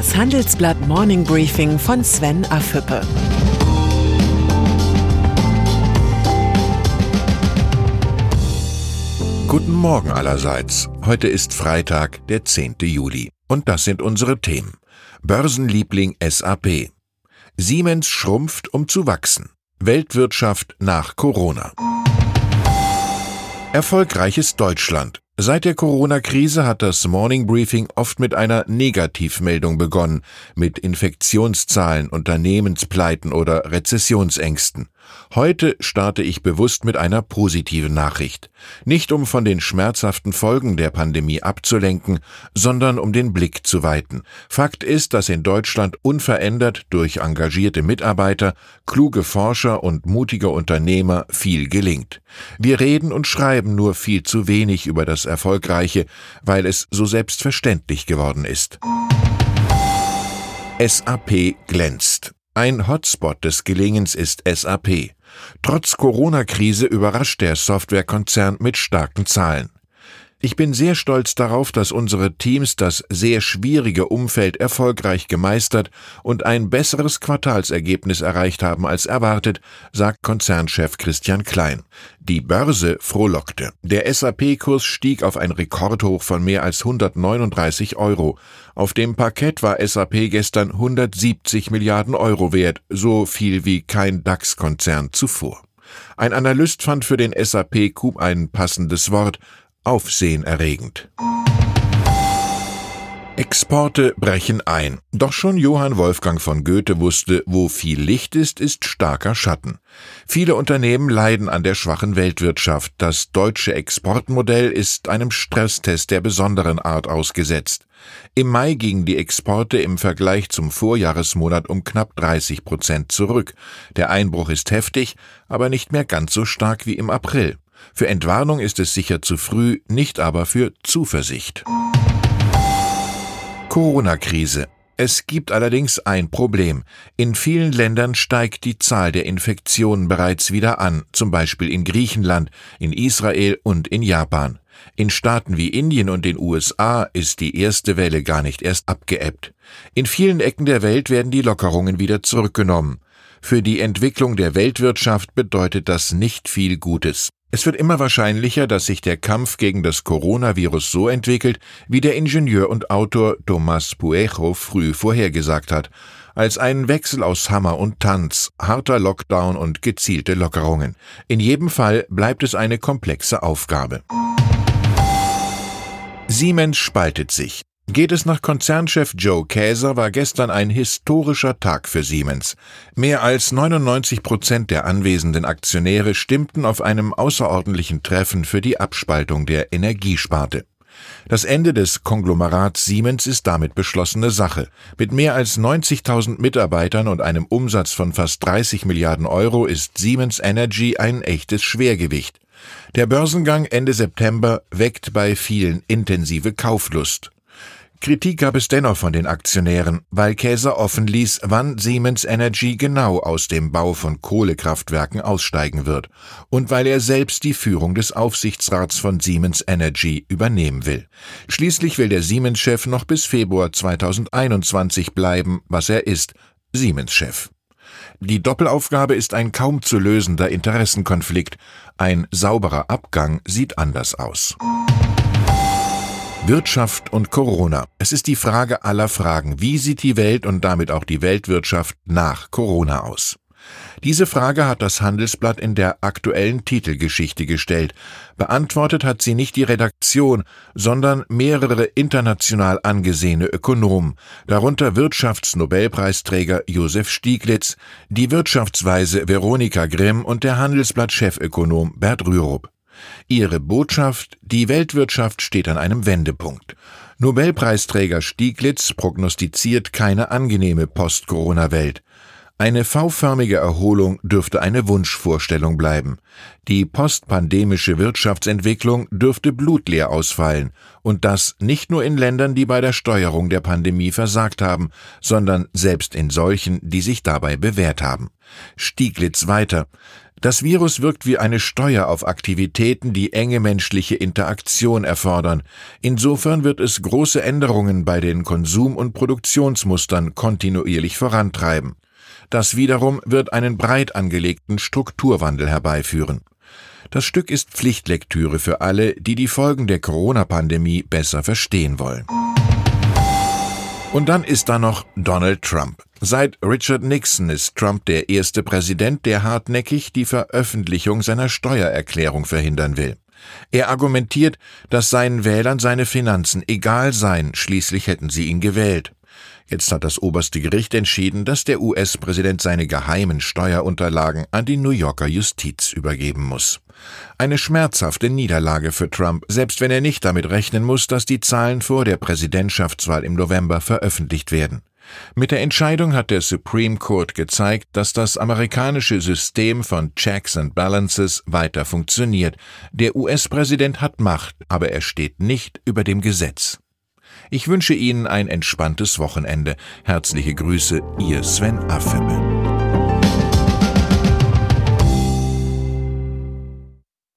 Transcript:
Das Handelsblatt Morning Briefing von Sven Afüppe. Guten Morgen allerseits. Heute ist Freitag, der 10. Juli. Und das sind unsere Themen. Börsenliebling SAP. Siemens schrumpft, um zu wachsen. Weltwirtschaft nach Corona. Erfolgreiches Deutschland. Seit der Corona-Krise hat das Morning Briefing oft mit einer Negativmeldung begonnen, mit Infektionszahlen, Unternehmenspleiten oder Rezessionsängsten. Heute starte ich bewusst mit einer positiven Nachricht. Nicht um von den schmerzhaften Folgen der Pandemie abzulenken, sondern um den Blick zu weiten. Fakt ist, dass in Deutschland unverändert durch engagierte Mitarbeiter, kluge Forscher und mutige Unternehmer viel gelingt. Wir reden und schreiben nur viel zu wenig über das Erfolgreiche, weil es so selbstverständlich geworden ist. SAP glänzt. Ein Hotspot des Gelingens ist SAP. Trotz Corona-Krise überrascht der Softwarekonzern mit starken Zahlen. Ich bin sehr stolz darauf, dass unsere Teams das sehr schwierige Umfeld erfolgreich gemeistert und ein besseres Quartalsergebnis erreicht haben als erwartet, sagt Konzernchef Christian Klein. Die Börse frohlockte. Der SAP-Kurs stieg auf ein Rekordhoch von mehr als 139 Euro. Auf dem Parkett war SAP gestern 170 Milliarden Euro wert, so viel wie kein DAX-Konzern zuvor. Ein Analyst fand für den SAP-Coup ein passendes Wort, aufsehenerregend. Exporte brechen ein. Doch schon Johann Wolfgang von Goethe wusste, wo viel Licht ist, ist starker Schatten. Viele Unternehmen leiden an der schwachen Weltwirtschaft. Das deutsche Exportmodell ist einem Stresstest der besonderen Art ausgesetzt. Im Mai gingen die Exporte im Vergleich zum Vorjahresmonat um knapp 30 Prozent zurück. Der Einbruch ist heftig, aber nicht mehr ganz so stark wie im April. Für Entwarnung ist es sicher zu früh, nicht aber für Zuversicht. Corona-Krise. Es gibt allerdings ein Problem. In vielen Ländern steigt die Zahl der Infektionen bereits wieder an, zum Beispiel in Griechenland, in Israel und in Japan. In Staaten wie Indien und den USA ist die erste Welle gar nicht erst abgeebbt. In vielen Ecken der Welt werden die Lockerungen wieder zurückgenommen. Für die Entwicklung der Weltwirtschaft bedeutet das nicht viel Gutes. Es wird immer wahrscheinlicher, dass sich der Kampf gegen das Coronavirus so entwickelt, wie der Ingenieur und Autor Tomás Puejo früh vorhergesagt hat, als einen Wechsel aus Hammer und Tanz, harter Lockdown und gezielte Lockerungen. In jedem Fall bleibt es eine komplexe Aufgabe. Siemens spaltet sich. Geht es nach Konzernchef Joe Käser, war gestern ein historischer Tag für Siemens. Mehr als 99 Prozent der anwesenden Aktionäre stimmten auf einem außerordentlichen Treffen für die Abspaltung der Energiesparte. Das Ende des Konglomerats Siemens ist damit beschlossene Sache. Mit mehr als 90.000 Mitarbeitern und einem Umsatz von fast 30 Milliarden Euro ist Siemens Energy ein echtes Schwergewicht. Der Börsengang Ende September weckt bei vielen intensive Kauflust. Kritik gab es dennoch von den Aktionären, weil Käser offen ließ, wann Siemens Energy genau aus dem Bau von Kohlekraftwerken aussteigen wird und weil er selbst die Führung des Aufsichtsrats von Siemens Energy übernehmen will. Schließlich will der Siemens-Chef noch bis Februar 2021 bleiben, was er ist, Siemens-Chef. Die Doppelaufgabe ist ein kaum zu lösender Interessenkonflikt. Ein sauberer Abgang sieht anders aus. Wirtschaft und Corona. Es ist die Frage aller Fragen. Wie sieht die Welt und damit auch die Weltwirtschaft nach Corona aus? Diese Frage hat das Handelsblatt in der aktuellen Titelgeschichte gestellt. Beantwortet hat sie nicht die Redaktion, sondern mehrere international angesehene Ökonomen, darunter Wirtschaftsnobelpreisträger Josef Stieglitz, die Wirtschaftsweise Veronika Grimm und der Handelsblatt-Chefökonom Bert Rürup. Ihre Botschaft, die Weltwirtschaft steht an einem Wendepunkt. Nobelpreisträger Stieglitz prognostiziert keine angenehme Post-Corona-Welt. Eine V-förmige Erholung dürfte eine Wunschvorstellung bleiben. Die postpandemische Wirtschaftsentwicklung dürfte blutleer ausfallen, und das nicht nur in Ländern, die bei der Steuerung der Pandemie versagt haben, sondern selbst in solchen, die sich dabei bewährt haben. Stieglitz weiter. Das Virus wirkt wie eine Steuer auf Aktivitäten, die enge menschliche Interaktion erfordern. Insofern wird es große Änderungen bei den Konsum- und Produktionsmustern kontinuierlich vorantreiben. Das wiederum wird einen breit angelegten Strukturwandel herbeiführen. Das Stück ist Pflichtlektüre für alle, die die Folgen der Corona-Pandemie besser verstehen wollen. Und dann ist da noch Donald Trump. Seit Richard Nixon ist Trump der erste Präsident, der hartnäckig die Veröffentlichung seiner Steuererklärung verhindern will. Er argumentiert, dass seinen Wählern seine Finanzen egal seien, schließlich hätten sie ihn gewählt. Jetzt hat das oberste Gericht entschieden, dass der US-Präsident seine geheimen Steuerunterlagen an die New Yorker Justiz übergeben muss. Eine schmerzhafte Niederlage für Trump, selbst wenn er nicht damit rechnen muss, dass die Zahlen vor der Präsidentschaftswahl im November veröffentlicht werden. Mit der Entscheidung hat der Supreme Court gezeigt, dass das amerikanische System von Checks and Balances weiter funktioniert. Der US-Präsident hat Macht, aber er steht nicht über dem Gesetz. Ich wünsche Ihnen ein entspanntes Wochenende. Herzliche Grüße, Ihr Sven Affebe.